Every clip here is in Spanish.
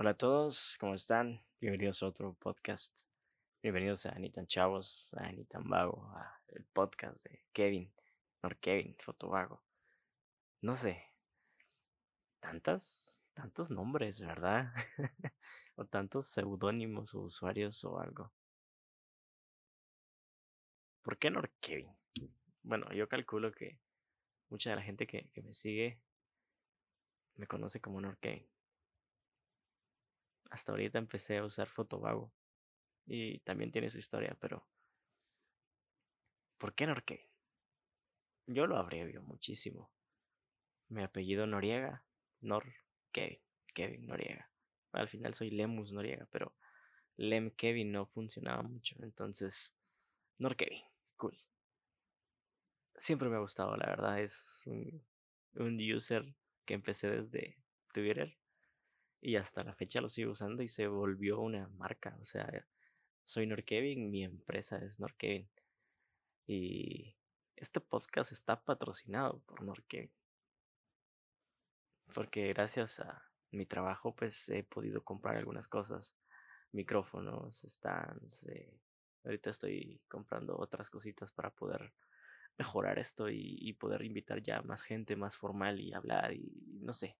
Hola a todos, ¿cómo están? Bienvenidos a otro podcast. Bienvenidos a Ni tan Chavos, a Ni tan Vago, a el podcast de Kevin, no Kevin, Fotovago. No sé, tantas, tantos nombres, ¿verdad? o tantos seudónimos o usuarios o algo. ¿Por qué Kevin? Bueno, yo calculo que mucha de la gente que, que me sigue me conoce como Norkevin hasta ahorita empecé a usar Fotovago. Y también tiene su historia, pero. ¿Por qué Norque? Yo lo abrevio muchísimo. Mi apellido Noriega, Nor Kevin, Kevin Noriega. Al final soy Lemus Noriega, pero Lem Kevin no funcionaba mucho, entonces Nor Kevin, cool. Siempre me ha gustado, la verdad, es un, un user que empecé desde Twitter y hasta la fecha lo sigo usando y se volvió una marca. O sea, soy Norkevin, mi empresa es Norkevin. Y este podcast está patrocinado por Norkevin. Porque gracias a mi trabajo, pues he podido comprar algunas cosas. Micrófonos, stands. Eh, ahorita estoy comprando otras cositas para poder mejorar esto y, y poder invitar ya más gente más formal y hablar y no sé,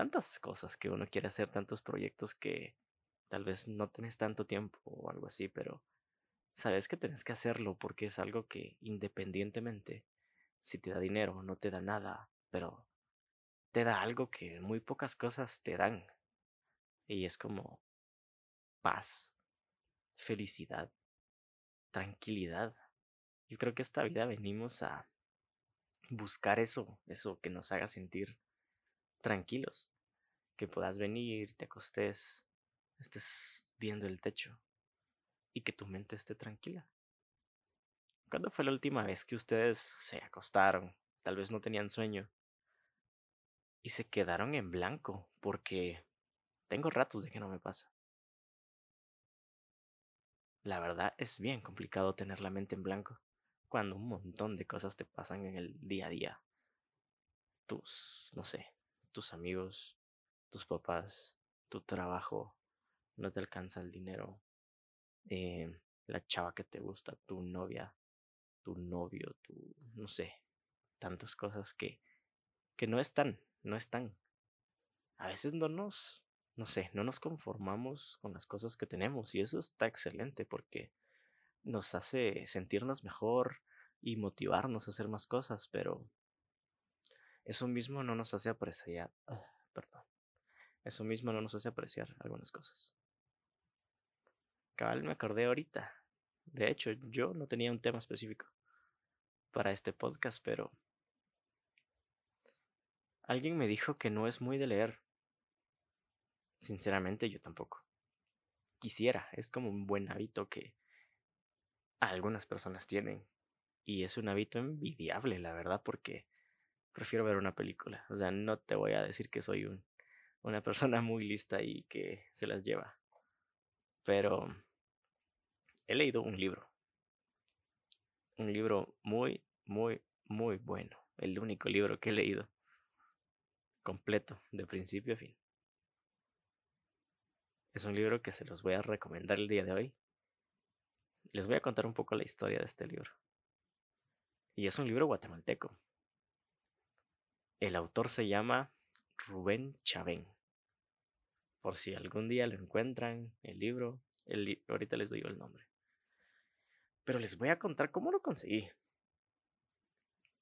tantas cosas que uno quiere hacer, tantos proyectos que tal vez no tenés tanto tiempo o algo así, pero sabes que tenés que hacerlo porque es algo que independientemente si te da dinero o no te da nada, pero te da algo que muy pocas cosas te dan. Y es como paz, felicidad, tranquilidad. Yo creo que esta vida venimos a buscar eso, eso que nos haga sentir tranquilos, que puedas venir, te acostes, estés viendo el techo y que tu mente esté tranquila. ¿Cuándo fue la última vez que ustedes se acostaron, tal vez no tenían sueño, y se quedaron en blanco? Porque tengo ratos de que no me pasa. La verdad es bien complicado tener la mente en blanco cuando un montón de cosas te pasan en el día a día. Tus, no sé, tus amigos, tus papás, tu trabajo, no te alcanza el dinero, eh, la chava que te gusta, tu novia, tu novio, tu, no sé, tantas cosas que, que no están, no están. A veces no nos, no sé, no nos conformamos con las cosas que tenemos y eso está excelente porque nos hace sentirnos mejor y motivarnos a hacer más cosas, pero eso mismo no nos hace apreciar, ah, perdón, eso mismo no nos hace apreciar algunas cosas. Cabal, me acordé ahorita. De hecho, yo no tenía un tema específico para este podcast, pero alguien me dijo que no es muy de leer. Sinceramente, yo tampoco. Quisiera, es como un buen hábito que algunas personas tienen. Y es un hábito envidiable, la verdad, porque prefiero ver una película. O sea, no te voy a decir que soy un, una persona muy lista y que se las lleva. Pero he leído un libro. Un libro muy, muy, muy bueno. El único libro que he leído. Completo, de principio a fin. Es un libro que se los voy a recomendar el día de hoy. Les voy a contar un poco la historia de este libro. Y es un libro guatemalteco. El autor se llama Rubén Chavén. Por si algún día lo encuentran, el libro, el ahorita les doy el nombre. Pero les voy a contar cómo lo conseguí.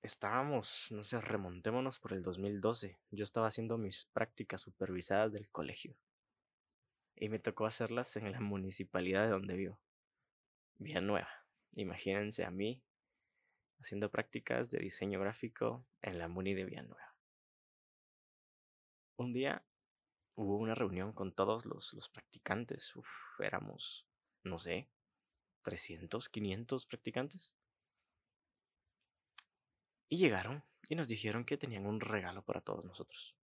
Estábamos, no sé, remontémonos por el 2012. Yo estaba haciendo mis prácticas supervisadas del colegio. Y me tocó hacerlas en la municipalidad de donde vivo. Nueva. Imagínense a mí haciendo prácticas de diseño gráfico en la Muni de Villanueva un día hubo una reunión con todos los, los practicantes. Uf, éramos, no sé, 300, 500 practicantes. Y llegaron y nos dijeron que tenían un regalo para todos nosotros.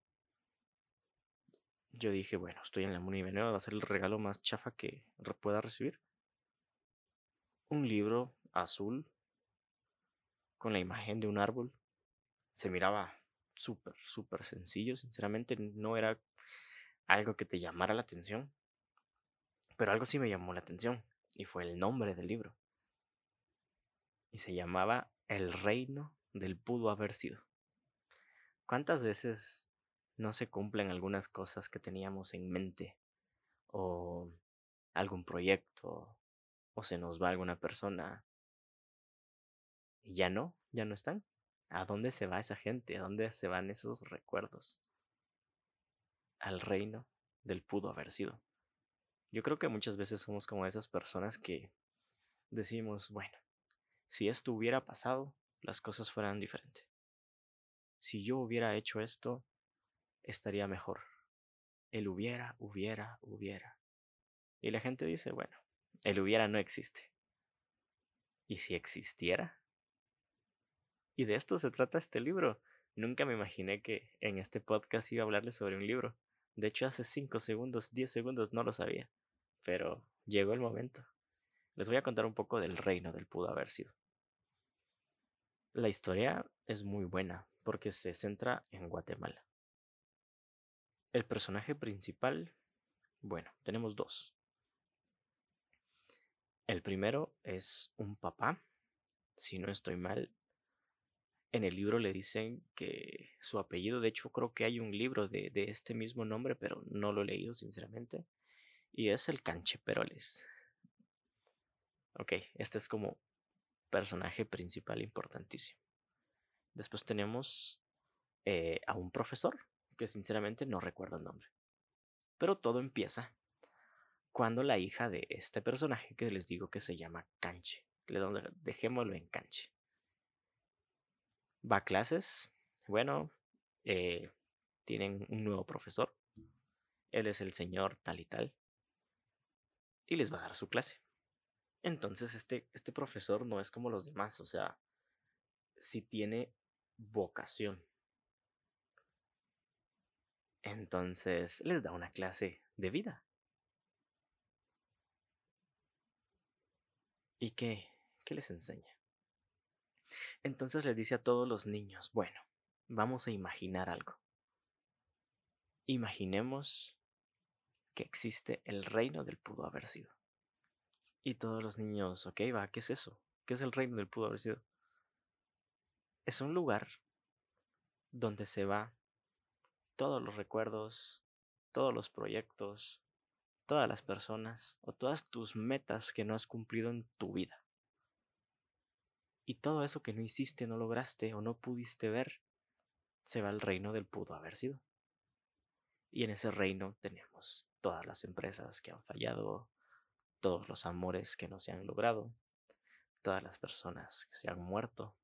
Yo dije, bueno, estoy en la Muni va a ser el regalo más chafa que pueda recibir. Un libro azul con la imagen de un árbol. Se miraba súper, súper sencillo. Sinceramente no era algo que te llamara la atención. Pero algo sí me llamó la atención y fue el nombre del libro. Y se llamaba El reino del pudo haber sido. ¿Cuántas veces no se cumplen algunas cosas que teníamos en mente? O algún proyecto, o se nos va alguna persona. Y ya no, ya no están. ¿A dónde se va esa gente? ¿A dónde se van esos recuerdos? Al reino del pudo haber sido. Yo creo que muchas veces somos como esas personas que decimos, bueno, si esto hubiera pasado, las cosas fueran diferentes. Si yo hubiera hecho esto, estaría mejor. El hubiera, hubiera, hubiera. Y la gente dice, bueno, el hubiera no existe. ¿Y si existiera? Y de esto se trata este libro. Nunca me imaginé que en este podcast iba a hablarles sobre un libro. De hecho, hace 5 segundos, 10 segundos no lo sabía. Pero llegó el momento. Les voy a contar un poco del reino del pudo haber sido. La historia es muy buena porque se centra en Guatemala. El personaje principal, bueno, tenemos dos. El primero es un papá, si no estoy mal. En el libro le dicen que su apellido, de hecho creo que hay un libro de, este mismo nombre, pero no lo he leído sinceramente. Y es el Cancheperoles. Ok, este es como personaje principal importantísimo. Después tenemos eh, a un profesor, que sinceramente no recuerdo el nombre. Pero todo empieza cuando la hija de este personaje que les digo que se llama Canche, dejémoslo en Canche, va a clases, bueno, eh, tienen un nuevo profesor, él es el señor tal y tal, y les va a dar su clase. Entonces este, este profesor no es como los demás, o sea, si tiene vocación. Entonces les da una clase de vida. ¿Y qué? ¿Qué les enseña? Entonces les dice a todos los niños, bueno, vamos a imaginar algo. Imaginemos que existe el reino del pudo haber sido. Y todos los niños, ok, va, ¿qué es eso? ¿Qué es el reino del pudo haber sido? Es un lugar donde se va todos los recuerdos, todos los proyectos, todas las personas o todas tus metas que no has cumplido en tu vida. Y todo eso que no hiciste, no lograste o no pudiste ver, se va al reino del pudo haber sido. Y en ese reino tenemos todas las empresas que han fallado, todos los amores que no se han logrado, todas las personas que se han muerto,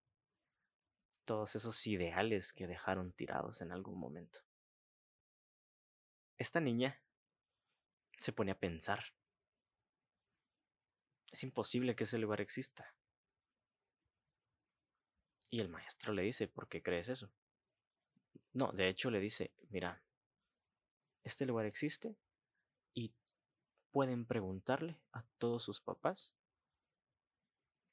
todos esos ideales que dejaron tirados en algún momento. Esta niña se pone a pensar. Es imposible que ese lugar exista. Y el maestro le dice, ¿por qué crees eso? No, de hecho le dice, mira, este lugar existe y pueden preguntarle a todos sus papás,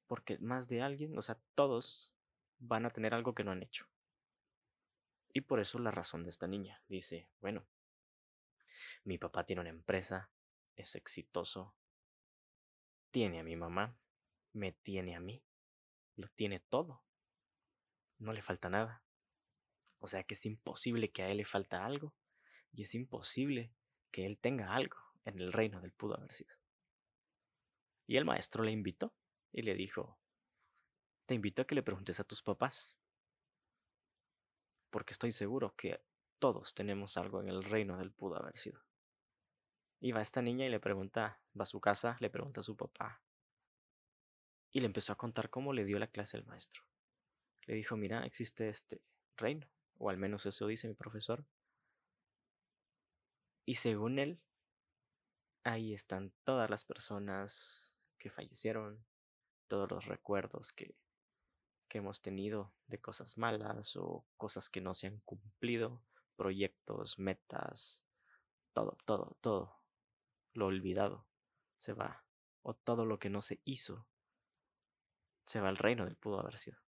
porque más de alguien, o sea, todos van a tener algo que no han hecho. Y por eso la razón de esta niña. Dice, bueno, mi papá tiene una empresa, es exitoso, tiene a mi mamá, me tiene a mí, lo tiene todo. No le falta nada. O sea que es imposible que a él le falta algo y es imposible que él tenga algo en el reino del pudo haber sido. Y el maestro le invitó y le dijo, te invito a que le preguntes a tus papás, porque estoy seguro que todos tenemos algo en el reino del pudo haber sido. Y va esta niña y le pregunta, va a su casa, le pregunta a su papá. Y le empezó a contar cómo le dio la clase al maestro. Le dijo, mira, existe este reino, o al menos eso dice mi profesor. Y según él, ahí están todas las personas que fallecieron, todos los recuerdos que, que hemos tenido de cosas malas o cosas que no se han cumplido, proyectos, metas, todo, todo, todo lo olvidado se va, o todo lo que no se hizo se va al reino del pudo haber sido.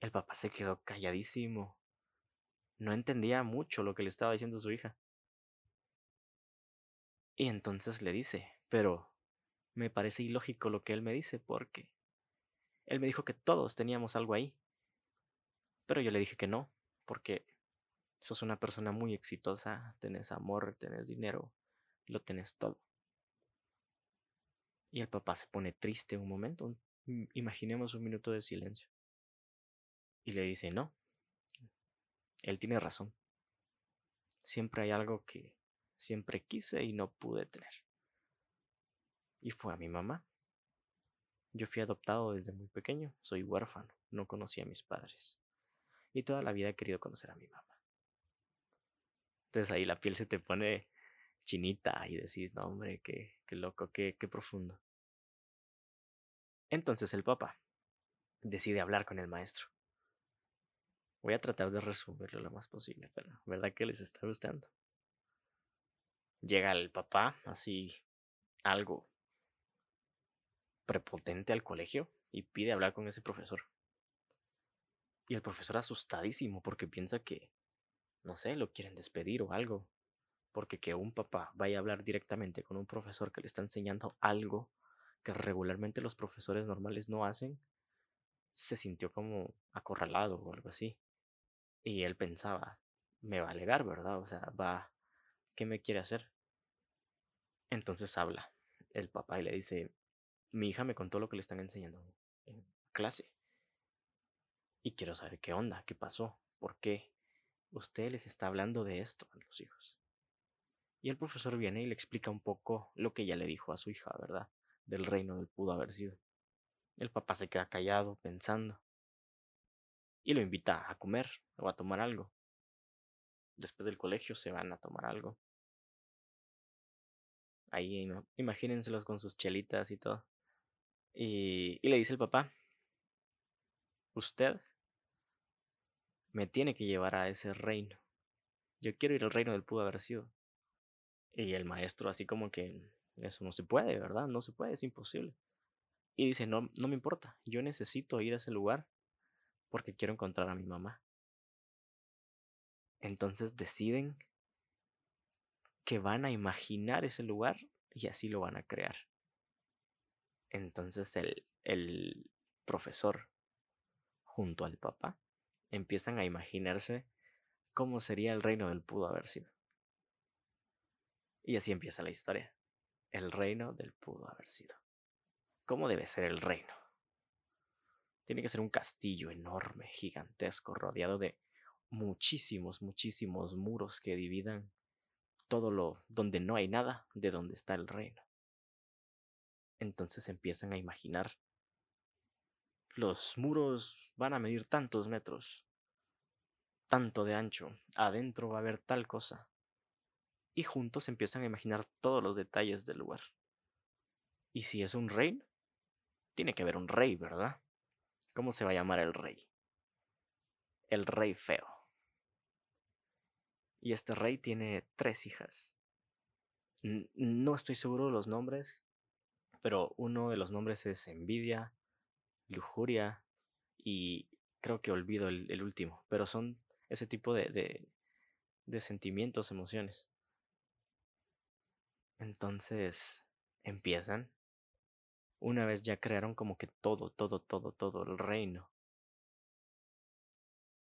El papá se quedó calladísimo no entendía mucho lo que le estaba diciendo su hija. Y entonces le dice, pero me parece ilógico lo que él me dice porque él me dijo que todos teníamos algo ahí. Pero yo le dije que no, porque sos una persona muy exitosa, tenés amor, tenés dinero, lo tenés todo. Y el papá se pone triste un momento, imaginemos un minuto de silencio. Y le dice, no, él tiene razón. Siempre hay algo que siempre quise y no pude tener. Y fue a mi mamá. Yo fui adoptado desde muy pequeño, soy huérfano, no conocí a mis padres. Y toda la vida he querido conocer a mi mamá. Entonces ahí la piel se te pone chinita y decís, no hombre, qué, qué loco, qué, qué profundo. Entonces el papá decide hablar con el maestro. Voy a tratar de resumirlo lo más posible, pero ¿verdad que les está gustando? Llega el papá, así algo prepotente al colegio, y pide hablar con ese profesor. Y el profesor asustadísimo porque piensa que, no sé, lo quieren despedir o algo. Porque que un papá vaya a hablar directamente con un profesor que le está enseñando algo que regularmente los profesores normales no hacen, se sintió como acorralado o algo así. Y él pensaba, me va a alegar, ¿verdad? O sea, va, ¿qué me quiere hacer? Entonces habla el papá y le dice, mi hija me contó lo que le están enseñando en clase. Y quiero saber qué onda, qué pasó, por qué usted les está hablando de esto a los hijos. Y el profesor viene y le explica un poco lo que ella le dijo a su hija, ¿verdad? Del reino del pudo haber sido. El papá se queda callado, pensando y lo invita a comer o a tomar algo. Después del colegio se van a tomar algo. Ahí imagínenselos con sus chelitas y todo. Y, le dice el papá, usted me tiene que llevar a ese reino. Yo quiero ir al reino del pudo haber sido. Y el maestro así como que eso no se puede, ¿verdad? No se puede, es imposible. Y dice, no, no me importa, yo necesito ir a ese lugar porque quiero encontrar a mi mamá. Entonces deciden que van a imaginar ese lugar y así lo van a crear. Entonces el, el profesor junto al papá empiezan a imaginarse cómo sería el reino del pudo haber sido. Y así empieza la historia. El reino del pudo haber sido. ¿Cómo debe ser el reino? Tiene que ser un castillo enorme, gigantesco, rodeado de muchísimos, muchísimos muros que dividan todo lo donde no hay nada de donde está el reino. Entonces empiezan a imaginar los muros van a medir tantos metros, tanto de ancho, adentro va a haber tal cosa. Y juntos empiezan a imaginar todos los detalles del lugar. Y si es un reino, tiene que haber un rey, ¿verdad? ¿Cómo se va a llamar el rey? El rey feo. Y este rey tiene tres hijas. No estoy seguro de los nombres, pero uno de los nombres es envidia, lujuria y creo que olvido el, último, pero son ese tipo de, de, sentimientos, emociones. Entonces empiezan una vez ya crearon como que todo, todo, todo, todo el reino.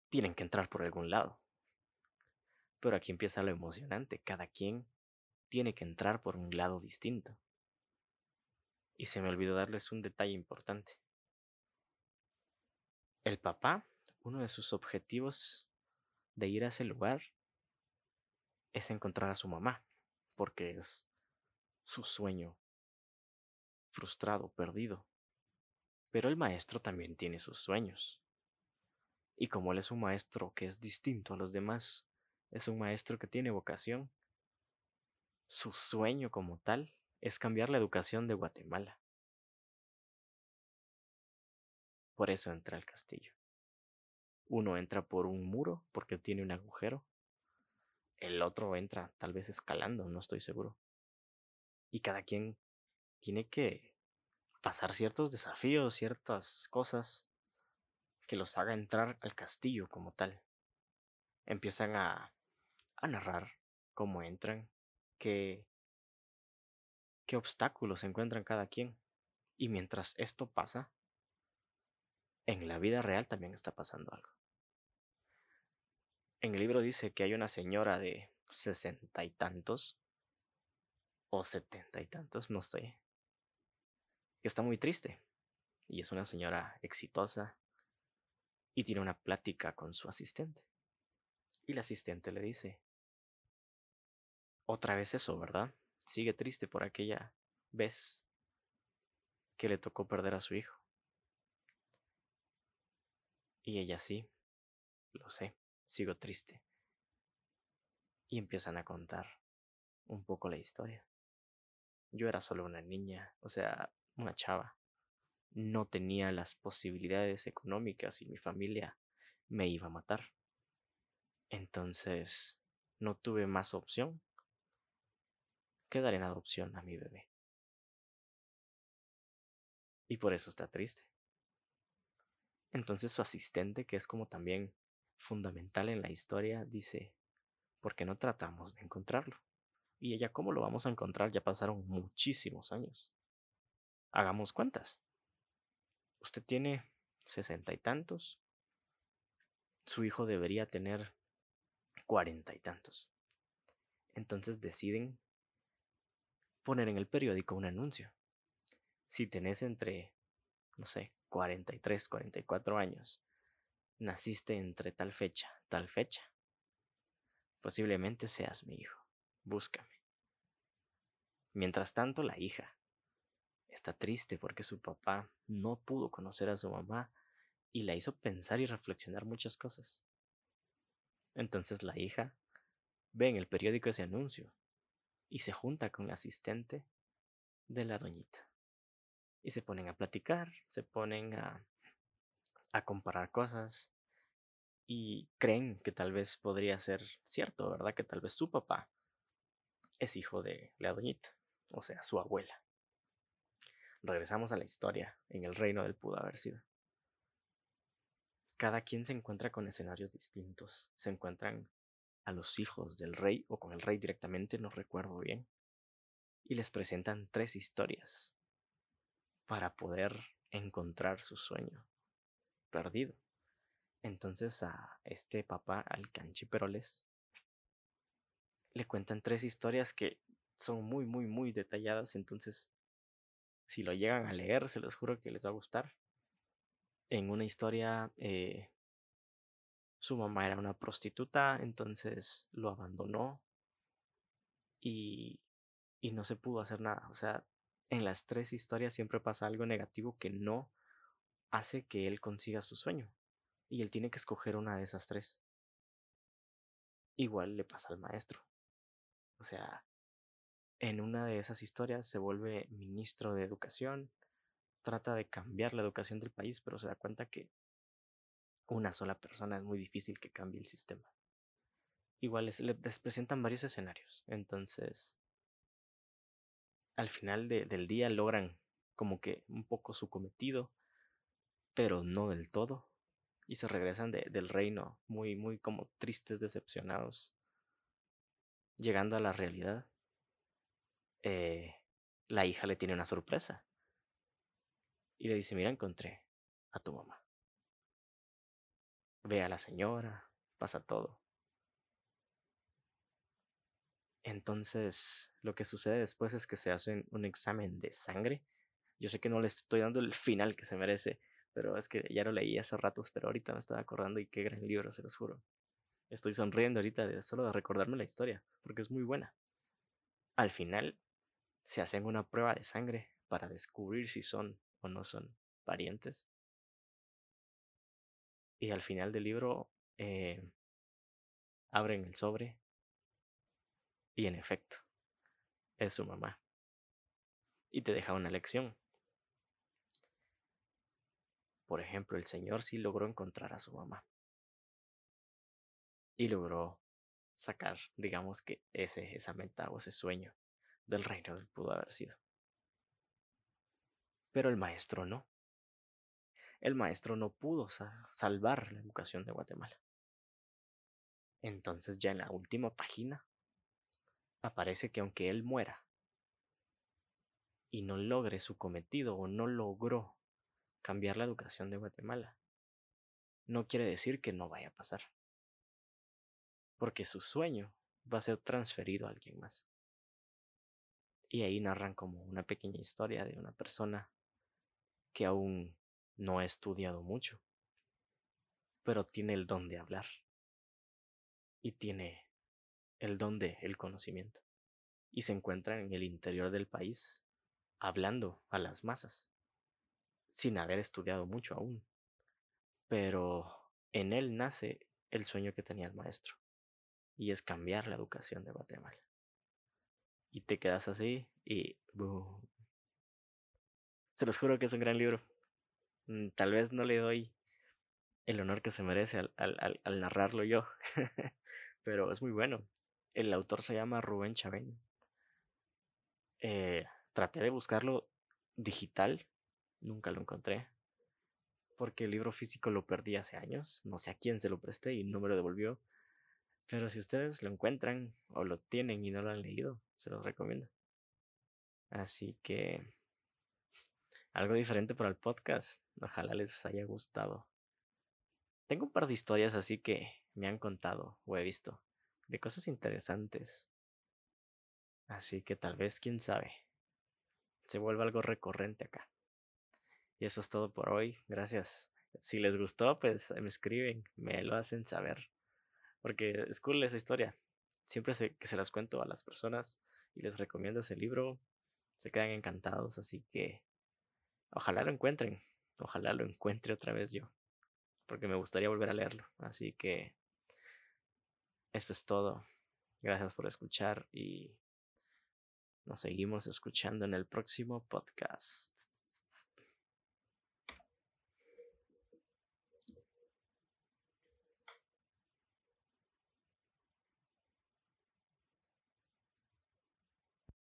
Tienen que entrar por algún lado. Pero aquí empieza lo emocionante. Cada quien tiene que entrar por un lado distinto. Y se me olvidó darles un detalle importante. El papá, uno de sus objetivos de ir a ese lugar es encontrar a su mamá, porque es su sueño frustrado, perdido. Pero el maestro también tiene sus sueños. Y como él es un maestro que es distinto a los demás, es un maestro que tiene vocación, su sueño como tal es cambiar la educación de Guatemala. Por eso entra al castillo. Uno entra por un muro porque tiene un agujero. El otro entra tal vez escalando, no estoy seguro. Y cada quien tiene que pasar ciertos desafíos, ciertas cosas que los haga entrar al castillo como tal. empiezan a, narrar cómo entran, qué, qué obstáculos encuentran cada quien. Y mientras esto pasa, en la vida real también está pasando algo. En el libro dice que hay una señora de sesenta y tantos, o setenta y tantos, no sé, que está muy triste. Y es una señora exitosa y tiene una plática con su asistente. Y la asistente le dice, otra vez eso, ¿verdad? Sigue triste por aquella vez que le tocó perder a su hijo. Y ella sí, lo sé, sigo triste. Y empiezan a contar un poco la historia. Yo era solo una niña, o sea, una chava. No tenía las posibilidades económicas y mi familia me iba a matar. Entonces, no tuve más opción que dar en adopción a mi bebé. Y por eso está triste. Entonces su asistente, que es como también fundamental en la historia, dice, ¿por qué no tratamos de encontrarlo? Y ella, ¿cómo lo vamos a encontrar? Ya pasaron muchísimos años. Hagamos cuentas. Usted tiene sesenta y tantos. Su hijo debería tener cuarenta y tantos. Entonces deciden poner en el periódico un anuncio. Si tenés entre, no sé, 43, 44 años, naciste entre tal fecha, tal fecha, posiblemente seas mi hijo. Búscame. Mientras tanto, la hija está triste porque su papá no pudo conocer a su mamá y la hizo pensar y reflexionar muchas cosas. Entonces la hija ve en el periódico ese anuncio y se junta con la asistente de la doñita. Y se ponen a platicar, se ponen a, a comparar cosas y creen que tal vez podría ser cierto, ¿verdad? Que tal vez su papá es hijo de la doñita, o sea, su abuela. Regresamos a la historia, en el reino del pudo haber sido. Cada quien se encuentra con escenarios distintos, se encuentran a los hijos del rey o con el rey directamente, no recuerdo bien, y les presentan tres historias para poder encontrar su sueño perdido. Entonces a este papá, al Canchiperoles, le cuentan tres historias que son muy, muy, muy detalladas. Entonces, si lo llegan a leer, se los juro que les va a gustar. En una historia eh, su mamá era una prostituta, entonces lo abandonó y, y no se pudo hacer nada. O sea, en las tres historias siempre pasa algo negativo que no hace que él consiga su sueño. Y él tiene que escoger una de esas tres. Igual le pasa al maestro. O sea, en una de esas historias se vuelve ministro de educación, trata de cambiar la educación del país, pero se da cuenta que una sola persona es muy difícil que cambie el sistema. Igual les, presentan varios escenarios. Entonces, al final del día logran como que un poco su cometido, pero no del todo. Y se regresan del reino muy, muy como tristes, decepcionados. Llegando a la realidad, eh, la hija le tiene una sorpresa. Y le dice, mira, encontré a tu mamá ve a la señora, pasa todo. Entonces, lo que sucede después es que se hace un examen de sangre. Yo sé que no le estoy dando el final que se merece, pero es que ya lo leí hace ratos, pero ahorita me estaba acordando y qué gran libro, se los juro. Estoy sonriendo ahorita de solo de recordarme la historia, porque es muy buena. Al final, se hacen una prueba de sangre para descubrir si son o no son parientes. Y al final del libro eh, abren el sobre y en efecto es su mamá. Y te deja una lección. Por ejemplo, el Señor sí logró encontrar a su mamá. Y logró sacar, digamos que ese, esa meta o ese sueño del reino pudo haber sido. Pero el maestro no el maestro no pudo salvar la educación de Guatemala. Entonces ya en la última página aparece que aunque él muera y no logre su cometido o no logró cambiar la educación de Guatemala, no quiere decir que no vaya a pasar. Porque su sueño va a ser transferido a alguien más. Y ahí narran como una pequeña historia de una persona que aún no ha estudiado mucho, pero tiene el don de hablar y tiene el don de el conocimiento y se encuentra en el interior del país hablando a las masas sin haber estudiado mucho aún pero en él nace el sueño que tenía el maestro y es cambiar la educación de Guatemala y te quedas así y se los juro que es un gran libro mm, tal vez no le doy el honor que se merece al, al, al narrarlo yo pero es muy bueno. El autor se llama Rubén Chavén. Eh, traté de buscarlo digital, nunca lo encontré, porque el libro físico lo perdí hace años, no sé a quién se lo presté y no me lo devolvió. Pero si ustedes lo encuentran o lo tienen y no lo han leído, se los recomiendo. Así que algo diferente para el podcast. Ojalá les haya gustado. Tengo un par de historias así que me han contado o he visto de cosas interesantes. Así que tal vez, quién sabe, se vuelva algo recurrente acá. Y eso es todo por hoy. Gracias. Si les gustó, pues me escriben, me lo hacen saber. Porque es cool esa historia. Siempre que se las cuento a las personas y les recomiendo ese libro, se quedan encantados. Así que ojalá lo encuentren. Ojalá lo encuentre otra vez yo. Porque me gustaría volver a leerlo. Así que eso es todo. Gracias por escuchar y nos seguimos escuchando en el próximo podcast.